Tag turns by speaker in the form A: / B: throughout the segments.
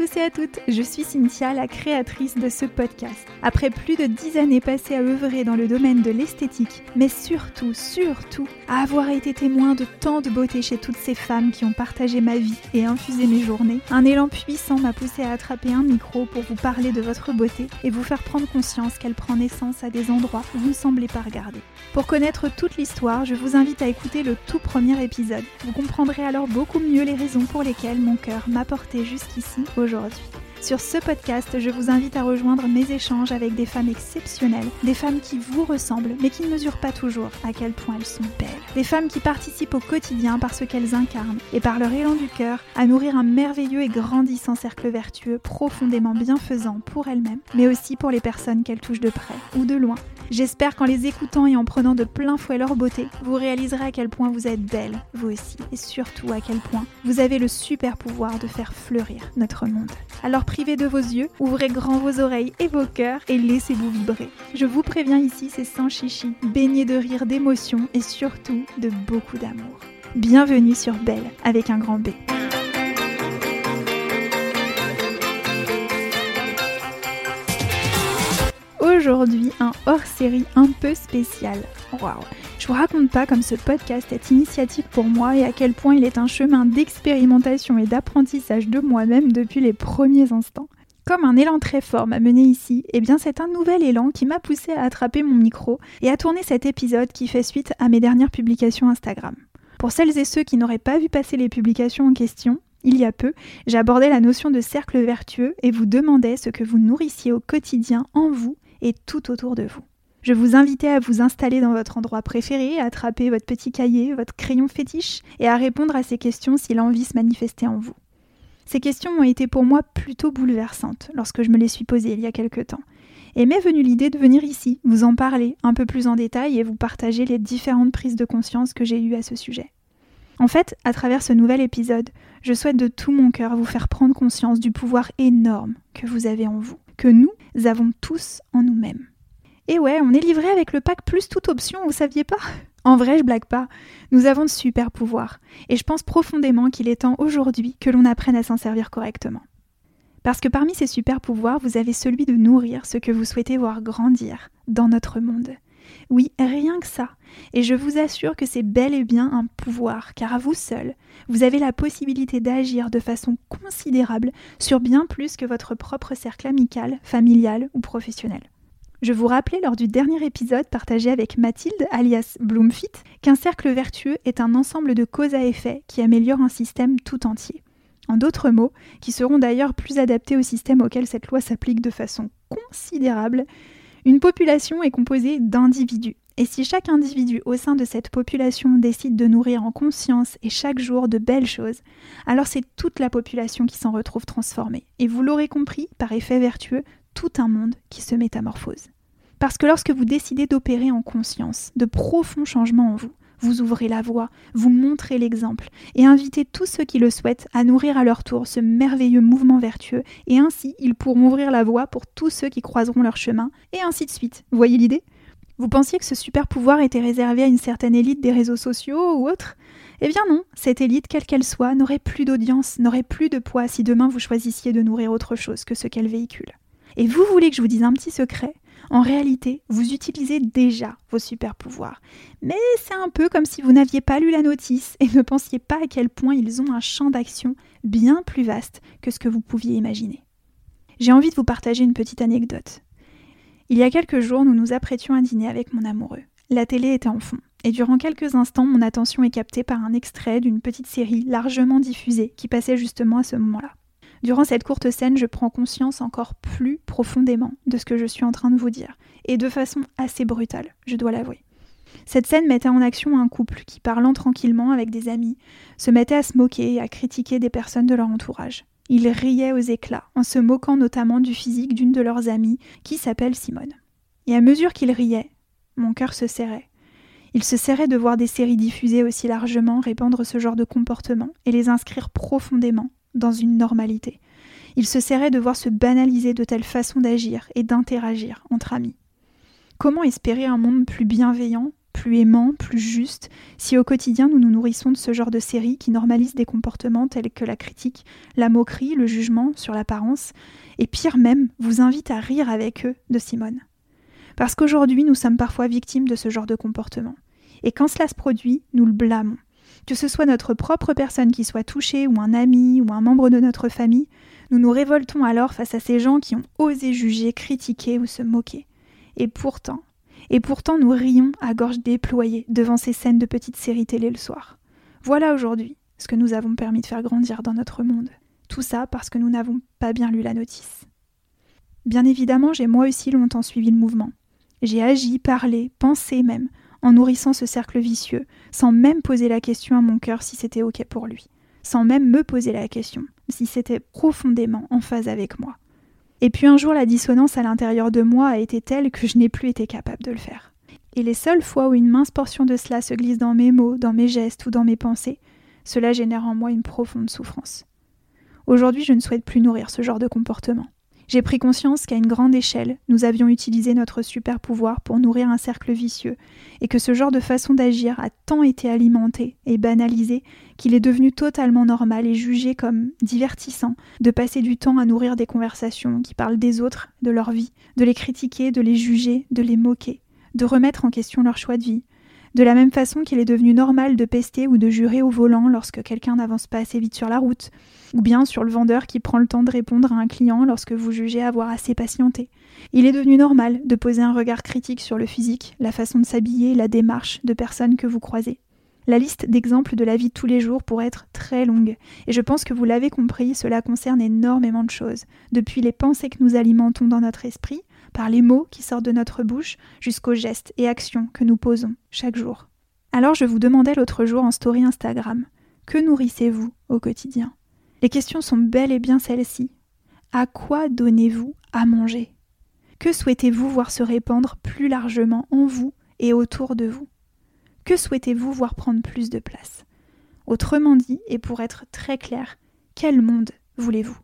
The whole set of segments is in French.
A: tous et à toutes, je suis Cynthia, la créatrice de ce podcast. Après plus de dix années passées à œuvrer dans le domaine de l'esthétique, mais surtout, surtout, à avoir été témoin de tant de beauté chez toutes ces femmes qui ont partagé ma vie et infusé mes journées, un élan puissant m'a poussé à attraper un micro pour vous parler de votre beauté et vous faire prendre conscience qu'elle prend naissance à des endroits où vous ne semblez pas regarder. Pour connaître toute l'histoire, je vous invite à écouter le tout premier épisode. Vous comprendrez alors beaucoup mieux les raisons pour lesquelles mon cœur m'a porté jusqu'ici aujourd'hui. Sur ce podcast, je vous invite à rejoindre mes échanges avec des femmes exceptionnelles, des femmes qui vous ressemblent mais qui ne mesurent pas toujours à quel point elles sont belles, des femmes qui participent au quotidien par ce qu'elles incarnent et par leur élan du cœur à nourrir un merveilleux et grandissant cercle vertueux profondément bienfaisant pour elles-mêmes, mais aussi pour les personnes qu'elles touchent de près ou de loin. J'espère qu'en les écoutant et en prenant de plein fouet leur beauté, vous réaliserez à quel point vous êtes belle, vous aussi, et surtout à quel point vous avez le super pouvoir de faire fleurir notre monde. Alors privez de vos yeux, ouvrez grand vos oreilles et vos cœurs et laissez-vous vibrer. Je vous préviens ici, c'est sans chichi, baigné de rire, d'émotion et surtout de beaucoup d'amour. Bienvenue sur Belle avec un grand B. Aujourd'hui, un hors-série un peu spécial. Waouh Je vous raconte pas comme ce podcast est initiatique pour moi et à quel point il est un chemin d'expérimentation et d'apprentissage de moi-même depuis les premiers instants. Comme un élan très fort m'a mené ici, eh bien c'est un nouvel élan qui m'a poussé à attraper mon micro et à tourner cet épisode qui fait suite à mes dernières publications Instagram. Pour celles et ceux qui n'auraient pas vu passer les publications en question, il y a peu, j'abordais la notion de cercle vertueux et vous demandais ce que vous nourrissiez au quotidien en vous et tout autour de vous. Je vous invitais à vous installer dans votre endroit préféré, à attraper votre petit cahier, votre crayon fétiche, et à répondre à ces questions si l'envie se manifestait en vous. Ces questions ont été pour moi plutôt bouleversantes lorsque je me les suis posées il y a quelque temps. Et m'est venue l'idée de venir ici, vous en parler un peu plus en détail et vous partager les différentes prises de conscience que j'ai eues à ce sujet. En fait, à travers ce nouvel épisode, je souhaite de tout mon cœur vous faire prendre conscience du pouvoir énorme que vous avez en vous, que nous avons tous en nous-mêmes. Et ouais, on est livré avec le pack plus toute option, vous saviez pas? En vrai, je blague pas. Nous avons de super pouvoirs. Et je pense profondément qu'il est temps aujourd'hui que l'on apprenne à s'en servir correctement. Parce que parmi ces super pouvoirs, vous avez celui de nourrir ce que vous souhaitez voir grandir dans notre monde. Oui, rien que ça. Et je vous assure que c'est bel et bien un pouvoir, car à vous seul, vous avez la possibilité d'agir de façon considérable sur bien plus que votre propre cercle amical, familial ou professionnel. Je vous rappelais lors du dernier épisode partagé avec Mathilde, alias Bloomfit, qu'un cercle vertueux est un ensemble de causes à effet qui améliore un système tout entier. En d'autres mots, qui seront d'ailleurs plus adaptés au système auquel cette loi s'applique de façon considérable, une population est composée d'individus. Et si chaque individu au sein de cette population décide de nourrir en conscience et chaque jour de belles choses, alors c'est toute la population qui s'en retrouve transformée. Et vous l'aurez compris, par effet vertueux, tout un monde qui se métamorphose. Parce que lorsque vous décidez d'opérer en conscience de profonds changements en vous, vous ouvrez la voie, vous montrez l'exemple et invitez tous ceux qui le souhaitent à nourrir à leur tour ce merveilleux mouvement vertueux et ainsi ils pourront ouvrir la voie pour tous ceux qui croiseront leur chemin et ainsi de suite. Voyez l'idée? Vous pensiez que ce super pouvoir était réservé à une certaine élite des réseaux sociaux ou autre? Eh bien non, cette élite, quelle qu'elle soit, n'aurait plus d'audience, n'aurait plus de poids si demain vous choisissiez de nourrir autre chose que ce qu'elle véhicule. Et vous voulez que je vous dise un petit secret? En réalité, vous utilisez déjà vos super pouvoirs. Mais c'est un peu comme si vous n'aviez pas lu la notice et ne pensiez pas à quel point ils ont un champ d'action bien plus vaste que ce que vous pouviez imaginer. J'ai envie de vous partager une petite anecdote. Il y a quelques jours, nous nous apprêtions à dîner avec mon amoureux. La télé était en fond, et durant quelques instants, mon attention est captée par un extrait d'une petite série largement diffusée qui passait justement à ce moment-là. Durant cette courte scène, je prends conscience encore plus profondément de ce que je suis en train de vous dire, et de façon assez brutale, je dois l'avouer. Cette scène mettait en action un couple qui, parlant tranquillement avec des amis, se mettait à se moquer et à critiquer des personnes de leur entourage. Ils riaient aux éclats, en se moquant notamment du physique d'une de leurs amies, qui s'appelle Simone. Et à mesure qu'ils riaient, mon cœur se serrait. Il se serrait de voir des séries diffusées aussi largement répandre ce genre de comportement et les inscrire profondément dans une normalité. Il se serrait de voir se banaliser de telles façons d'agir et d'interagir entre amis. Comment espérer un monde plus bienveillant, plus aimant, plus juste, si au quotidien nous nous nourrissons de ce genre de séries qui normalisent des comportements tels que la critique, la moquerie, le jugement sur l'apparence, et pire même, vous invite à rire avec eux de Simone. Parce qu'aujourd'hui, nous sommes parfois victimes de ce genre de comportement. Et quand cela se produit, nous le blâmons. Que ce soit notre propre personne qui soit touchée, ou un ami, ou un membre de notre famille, nous nous révoltons alors face à ces gens qui ont osé juger, critiquer ou se moquer. Et pourtant, et pourtant nous rions à gorge déployée devant ces scènes de petites séries télé le soir. Voilà aujourd'hui ce que nous avons permis de faire grandir dans notre monde. Tout ça parce que nous n'avons pas bien lu la notice. Bien évidemment, j'ai moi aussi longtemps suivi le mouvement. J'ai agi, parlé, pensé même, en nourrissant ce cercle vicieux, sans même poser la question à mon cœur si c'était OK pour lui, sans même me poser la question si c'était profondément en phase avec moi. Et puis un jour, la dissonance à l'intérieur de moi a été telle que je n'ai plus été capable de le faire. Et les seules fois où une mince portion de cela se glisse dans mes mots, dans mes gestes ou dans mes pensées, cela génère en moi une profonde souffrance. Aujourd'hui, je ne souhaite plus nourrir ce genre de comportement. J'ai pris conscience qu'à une grande échelle, nous avions utilisé notre super pouvoir pour nourrir un cercle vicieux, et que ce genre de façon d'agir a tant été alimenté et banalisé qu'il est devenu totalement normal et jugé comme divertissant de passer du temps à nourrir des conversations qui parlent des autres, de leur vie, de les critiquer, de les juger, de les moquer, de remettre en question leur choix de vie, de la même façon qu'il est devenu normal de pester ou de jurer au volant lorsque quelqu'un n'avance pas assez vite sur la route, ou bien sur le vendeur qui prend le temps de répondre à un client lorsque vous jugez avoir assez patienté. Il est devenu normal de poser un regard critique sur le physique, la façon de s'habiller, la démarche de personnes que vous croisez. La liste d'exemples de la vie de tous les jours pourrait être très longue, et je pense que vous l'avez compris, cela concerne énormément de choses, depuis les pensées que nous alimentons dans notre esprit, par les mots qui sortent de notre bouche, jusqu'aux gestes et actions que nous posons chaque jour. Alors je vous demandais l'autre jour en story Instagram, que nourrissez-vous au quotidien? Les questions sont bel et bien celles-ci. À quoi donnez-vous à manger? Que souhaitez-vous voir se répandre plus largement en vous et autour de vous? Que souhaitez-vous voir prendre plus de place? Autrement dit, et pour être très clair, quel monde voulez-vous?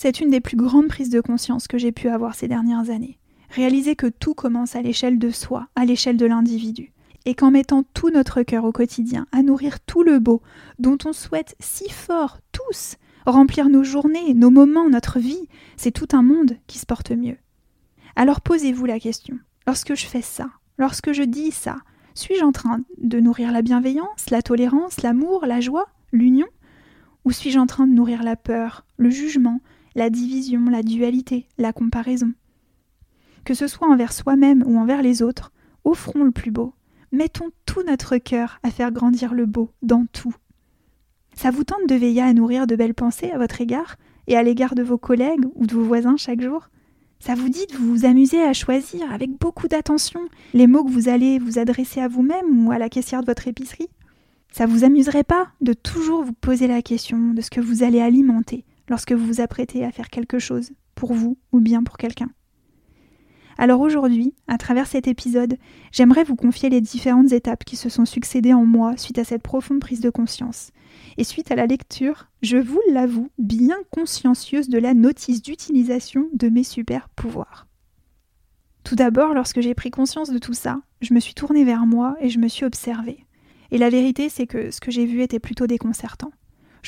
A: C'est une des plus grandes prises de conscience que j'ai pu avoir ces dernières années. Réaliser que tout commence à l'échelle de soi, à l'échelle de l'individu. Et qu'en mettant tout notre cœur au quotidien à nourrir tout le beau dont on souhaite si fort tous remplir nos journées, nos moments, notre vie, c'est tout un monde qui se porte mieux. Alors posez-vous la question. Lorsque je fais ça, lorsque je dis ça, suis-je en train de nourrir la bienveillance, la tolérance, l'amour, la joie, l'union? Ou suis-je en train de nourrir la peur, le jugement, la division, la dualité, la comparaison. Que ce soit envers soi-même ou envers les autres, offrons le plus beau. Mettons tout notre cœur à faire grandir le beau dans tout. Ça vous tente de veiller à nourrir de belles pensées à votre égard et à l'égard de vos collègues ou de vos voisins chaque jour? Ça vous dit de vous amuser à choisir avec beaucoup d'attention les mots que vous allez vous adresser à vous-même ou à la caissière de votre épicerie? Ça vous amuserait pas de toujours vous poser la question de ce que vous allez alimenter lorsque vous vous apprêtez à faire quelque chose, pour vous ou bien pour quelqu'un. Alors aujourd'hui, à travers cet épisode, j'aimerais vous confier les différentes étapes qui se sont succédées en moi suite à cette profonde prise de conscience. Et suite à la lecture, je vous l'avoue, bien consciencieuse de la notice d'utilisation de mes super pouvoirs. Tout d'abord, lorsque j'ai pris conscience de tout ça, je me suis tournée vers moi et je me suis observée. Et la vérité, c'est que ce que j'ai vu était plutôt déconcertant.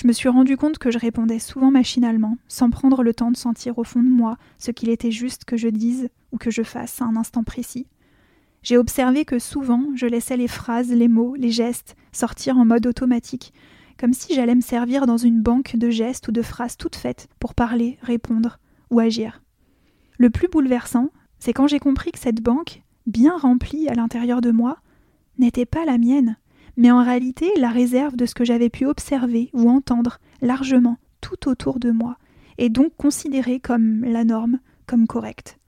A: Je me suis rendu compte que je répondais souvent machinalement, sans prendre le temps de sentir au fond de moi ce qu'il était juste que je dise ou que je fasse à un instant précis. J'ai observé que souvent je laissais les phrases, les mots, les gestes sortir en mode automatique, comme si j'allais me servir dans une banque de gestes ou de phrases toutes faites pour parler, répondre ou agir. Le plus bouleversant, c'est quand j'ai compris que cette banque, bien remplie à l'intérieur de moi, n'était pas la mienne, mais en réalité la réserve de ce que j'avais pu observer ou entendre largement tout autour de moi, et donc considérée comme la norme, comme correcte.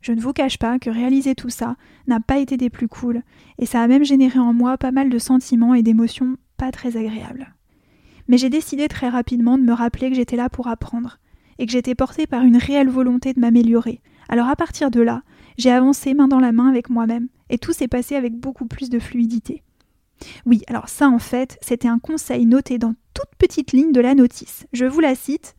A: Je ne vous cache pas que réaliser tout ça n'a pas été des plus cool, et ça a même généré en moi pas mal de sentiments et d'émotions pas très agréables. Mais j'ai décidé très rapidement de me rappeler que j'étais là pour apprendre, et que j'étais portée par une réelle volonté de m'améliorer. Alors à partir de là, j'ai avancé main dans la main avec moi-même, et tout s'est passé avec beaucoup plus de fluidité. Oui, alors ça en fait, c'était un conseil noté dans toute petite ligne de la notice. Je vous la cite.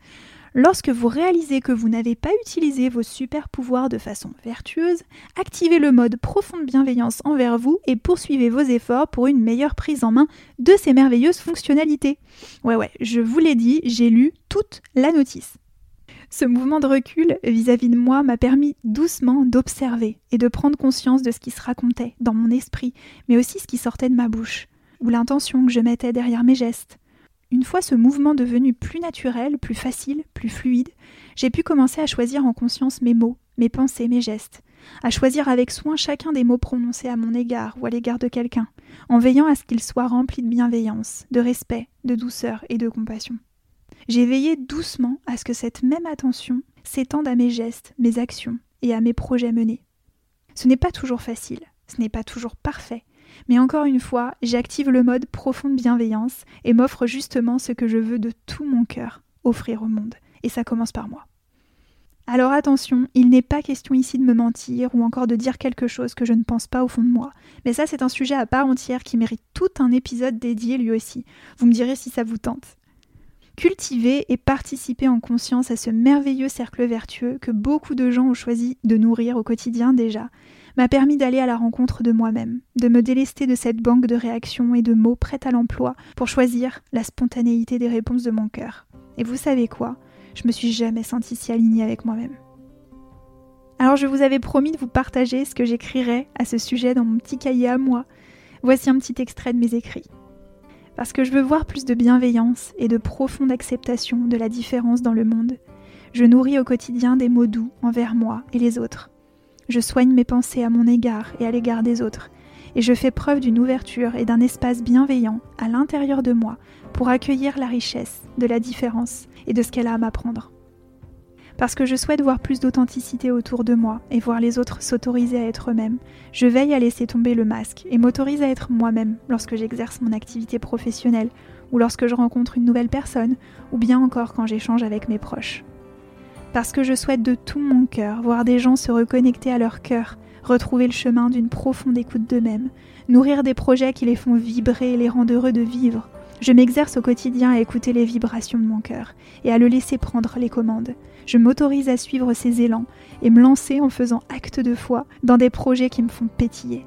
A: Lorsque vous réalisez que vous n'avez pas utilisé vos super pouvoirs de façon vertueuse, activez le mode profonde bienveillance envers vous et poursuivez vos efforts pour une meilleure prise en main de ces merveilleuses fonctionnalités. Ouais ouais, je vous l'ai dit, j'ai lu toute la notice. Ce mouvement de recul vis-à-vis de moi m'a permis doucement d'observer et de prendre conscience de ce qui se racontait dans mon esprit, mais aussi ce qui sortait de ma bouche, ou l'intention que je mettais derrière mes gestes. Une fois ce mouvement devenu plus naturel, plus facile, plus fluide, j'ai pu commencer à choisir en conscience mes mots, mes pensées, mes gestes, à choisir avec soin chacun des mots prononcés à mon égard ou à l'égard de quelqu'un, en veillant à ce qu'ils soient remplis de bienveillance, de respect, de douceur et de compassion. J'ai veillé doucement à ce que cette même attention s'étende à mes gestes, mes actions et à mes projets menés. Ce n'est pas toujours facile, ce n'est pas toujours parfait, mais encore une fois, j'active le mode profonde bienveillance et m'offre justement ce que je veux de tout mon cœur offrir au monde. Et ça commence par moi. Alors attention, il n'est pas question ici de me mentir ou encore de dire quelque chose que je ne pense pas au fond de moi. Mais ça, c'est un sujet à part entière qui mérite tout un épisode dédié lui aussi. Vous me direz si ça vous tente. Cultiver et participer en conscience à ce merveilleux cercle vertueux que beaucoup de gens ont choisi de nourrir au quotidien déjà, m'a permis d'aller à la rencontre de moi-même, de me délester de cette banque de réactions et de mots prêts à l'emploi pour choisir la spontanéité des réponses de mon cœur. Et vous savez quoi? Je me suis jamais sentie si alignée avec moi-même. Alors je vous avais promis de vous partager ce que j'écrirais à ce sujet dans mon petit cahier à moi. Voici un petit extrait de mes écrits parce que je veux voir plus de bienveillance et de profonde acceptation de la différence dans le monde. Je nourris au quotidien des mots doux envers moi et les autres. Je soigne mes pensées à mon égard et à l'égard des autres, et je fais preuve d'une ouverture et d'un espace bienveillant à l'intérieur de moi pour accueillir la richesse de la différence et de ce qu'elle a à m'apprendre parce que je souhaite voir plus d'authenticité autour de moi et voir les autres s'autoriser à être eux-mêmes, je veille à laisser tomber le masque et m'autorise à être moi-même lorsque j'exerce mon activité professionnelle ou lorsque je rencontre une nouvelle personne ou bien encore quand j'échange avec mes proches. Parce que je souhaite de tout mon cœur voir des gens se reconnecter à leur cœur, retrouver le chemin d'une profonde écoute d'eux-mêmes, nourrir des projets qui les font vibrer et les rendent heureux de vivre, je m'exerce au quotidien à écouter les vibrations de mon cœur et à le laisser prendre les commandes. Je m'autorise à suivre ses élans et me lancer en faisant acte de foi dans des projets qui me font pétiller.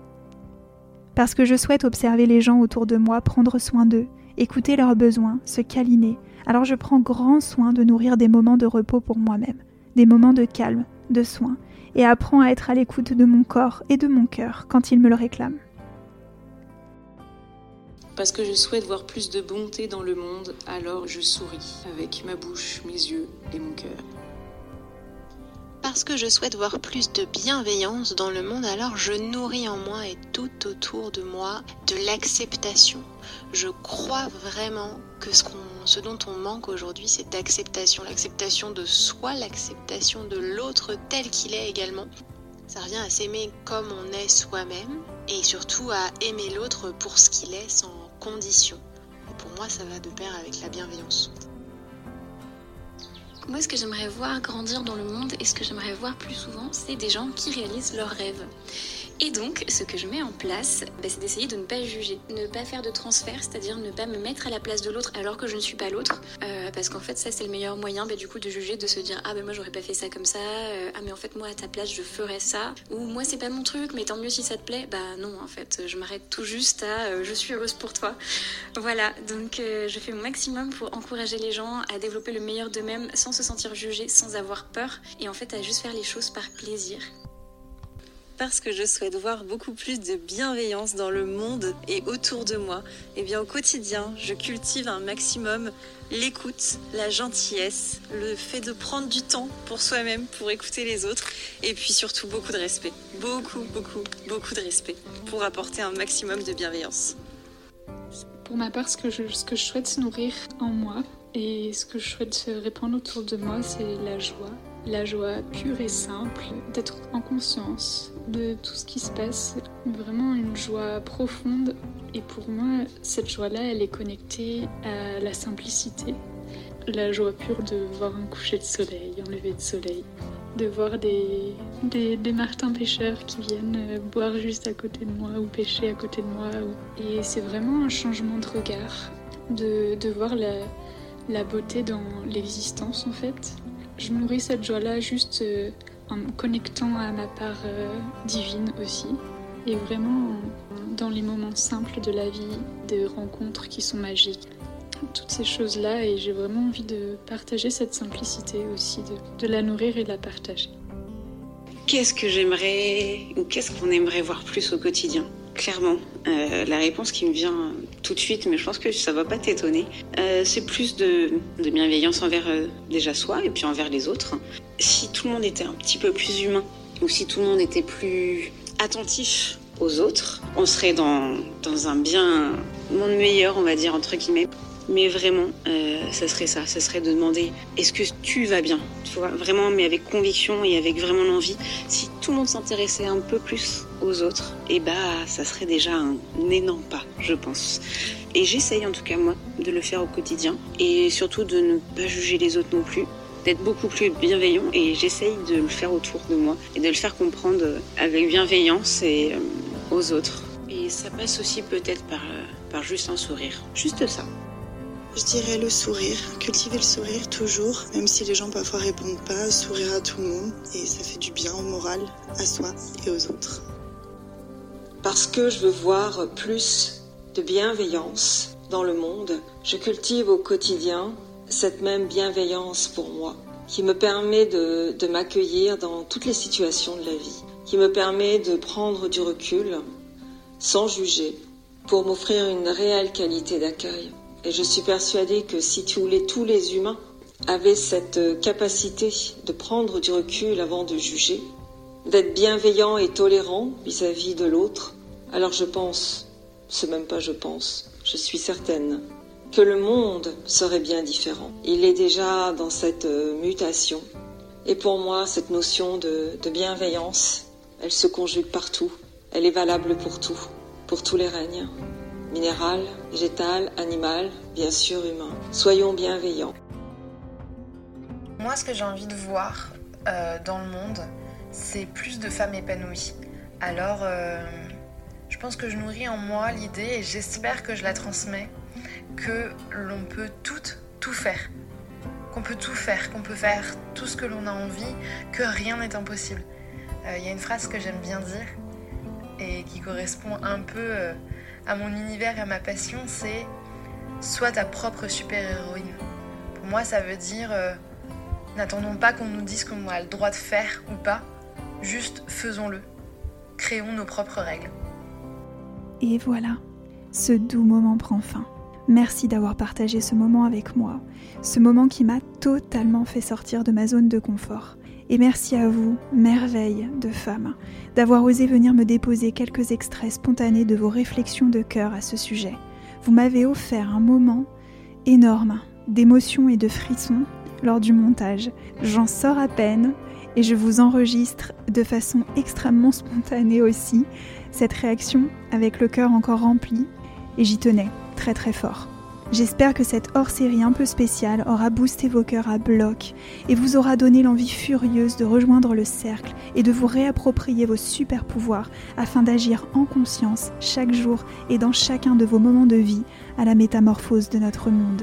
A: Parce que je souhaite observer les gens autour de moi, prendre soin d'eux, écouter leurs besoins, se câliner, alors je prends grand soin de nourrir des moments de repos pour moi-même, des moments de calme, de soin, et apprends à être à l'écoute de mon corps et de mon cœur quand ils me le réclament
B: parce que je souhaite voir plus de bonté dans le monde, alors je souris avec ma bouche, mes yeux et mon cœur.
C: Parce que je souhaite voir plus de bienveillance dans le monde, alors je nourris en moi et tout autour de moi de l'acceptation. Je crois vraiment que ce, dont on manque aujourd'hui, c'est d'acceptation. L'acceptation de soi, l'acceptation de l'autre tel qu'il est également. Ça revient à s'aimer comme on est soi-même et surtout à aimer l'autre pour ce qu'il est sans conditions. pour moi, ça va de pair avec la bienveillance.
D: Moi, ce que j'aimerais voir grandir dans le monde et ce que j'aimerais voir plus souvent, c'est des gens qui réalisent leurs rêves. Et donc, ce que je mets en place, bah, c'est d'essayer de ne pas juger, ne pas faire de transfert, c'est-à-dire ne pas me mettre à la place de l'autre alors que je ne suis pas l'autre, euh, parce qu'en fait, ça c'est le meilleur moyen, bah, du coup, de juger, de se dire ah ben moi j'aurais pas fait ça comme ça, euh, ah mais en fait moi à ta place je ferais ça, ou moi c'est pas mon truc, mais tant mieux si ça te plaît, bah non en fait, je m'arrête tout juste à euh, je suis heureuse pour toi, voilà. Donc je fais mon maximum pour encourager les gens à développer le meilleur d'eux-mêmes sans se sentir jugés, sans avoir peur, et en fait à juste faire les choses par plaisir
E: parce que je souhaite voir beaucoup plus de bienveillance dans le monde et autour de moi. Et eh bien au quotidien, je cultive un maximum l'écoute, la gentillesse, le fait de prendre du temps pour soi-même, pour écouter les autres, et puis surtout beaucoup de respect. Beaucoup, beaucoup, beaucoup de respect pour apporter un maximum de bienveillance.
F: Pour ma part, ce que je, ce que je souhaite nourrir en moi et ce que je souhaite répandre autour de moi, c'est la joie. La joie pure et simple, d'être en conscience, de tout ce qui se passe, vraiment une joie profonde. Et pour moi, cette joie-là, elle est connectée à la simplicité, la joie pure de voir un coucher de soleil, un lever de soleil, de voir des, des, martins pêcheurs qui viennent euh, boire juste à côté de moi ou pêcher à côté de moi. Et c'est vraiment un changement de regard, de, de voir la, la beauté dans l'existence en fait, Je nourris cette joie-là juste euh, en me connectant à ma part euh, divine aussi. Et vraiment dans les moments simples de la vie, des rencontres qui sont magiques. Toutes ces choses-là, et j'ai vraiment envie de partager cette simplicité aussi, de, la nourrir et de la partager.
G: Qu'est-ce que j'aimerais, ou qu'est-ce qu'on aimerait voir plus au quotidien? Clairement, euh, la réponse qui me vient tout de suite, mais je pense que ça va pas t'étonner, euh, c'est plus de, de, bienveillance envers euh, déjà soi et puis envers les autres. Si tout le monde était un petit peu plus humain, ou si tout le monde était plus attentif aux autres, on serait dans, dans un bien monde meilleur, on va dire, entre guillemets. Mais vraiment, euh, ça serait ça. Ça serait de demander est-ce que tu vas bien? Vraiment, mais avec conviction et avec vraiment l'envie. Si tout le monde s'intéressait un peu plus aux autres, eh bah, ça serait déjà un énorme pas, je pense. Et j'essaye en tout cas, moi, de le faire au quotidien. Et surtout de ne pas juger les autres non plus d'être beaucoup plus bienveillant et j'essaye de le faire autour de moi et de le faire comprendre avec bienveillance et euh, aux autres. Et ça passe aussi peut-être par, euh, par juste un sourire. Juste ça.
H: Je dirais le sourire, cultiver le sourire toujours, même si les gens parfois répondent pas, sourire à tout le monde et ça fait du bien au moral, à soi et aux autres.
I: Parce que je veux voir plus de bienveillance dans le monde, je cultive au quotidien cette même bienveillance pour moi, qui me permet de, de m'accueillir dans toutes les situations de la vie, qui me permet de prendre du recul sans juger, pour m'offrir une réelle qualité d'accueil. Et je suis persuadée que si tous les, humains avaient cette capacité de prendre du recul avant de juger, d'être bienveillant et tolérant vis-à-vis de l'autre, alors je pense, c'est même pas je pense, je suis certaine que le monde serait bien différent. Il est déjà dans cette mutation. Et pour moi, cette notion de bienveillance, elle se conjugue partout. Elle est valable pour tout, pour tous les règnes minéral, végétal, animal, bien sûr humain. Soyons bienveillants.
J: Moi, ce que j'ai envie de voir euh, dans le monde, c'est plus de femmes épanouies. Alors, euh, je pense que je nourris en moi l'idée, et j'espère que je la transmets, que l'on peut tout, tout faire. Qu'on peut tout faire, qu'on peut faire tout ce que l'on a envie, que rien n'est impossible. Il euh, y a une phrase que j'aime bien dire et qui correspond un peu à mon univers et à ma passion, c'est sois ta propre super-héroïne. Pour moi, ça veut dire euh, n'attendons pas qu'on nous dise qu'on a le droit de faire ou pas, juste faisons-le. Créons nos propres règles.
A: Et voilà, ce doux moment prend fin. Merci d'avoir partagé ce moment avec moi, ce moment qui m'a totalement fait sortir de ma zone de confort. Et merci à vous, merveille de femmes, d'avoir osé venir me déposer quelques extraits spontanés de vos réflexions de cœur à ce sujet. Vous m'avez offert un moment énorme d'émotion et de frissons lors du montage. J'en sors à peine et je vous enregistre de façon extrêmement spontanée aussi cette réaction avec le cœur encore rempli et j'y tenais très très fort. J'espère que cette hors-série un peu spéciale aura boosté vos cœurs à bloc et vous aura donné l'envie furieuse de rejoindre le cercle et de vous réapproprier vos super pouvoirs afin d'agir en conscience chaque jour et dans chacun de vos moments de vie à la métamorphose de notre monde.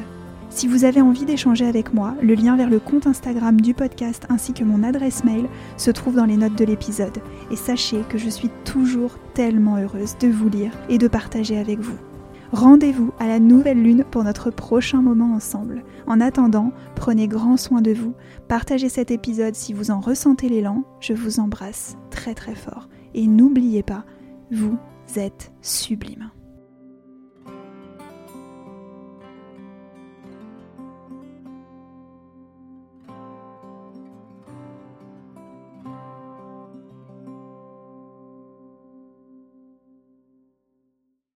A: Si vous avez envie d'échanger avec moi, le lien vers le compte Instagram du podcast ainsi que mon adresse mail se trouve dans les notes de l'épisode. Et sachez que je suis toujours tellement heureuse de vous lire et de partager avec vous. Rendez-vous à la nouvelle lune pour notre prochain moment ensemble. En attendant, prenez grand soin de vous, partagez cet épisode si vous en ressentez l'élan, je vous embrasse très très fort. Et n'oubliez pas, vous êtes sublime.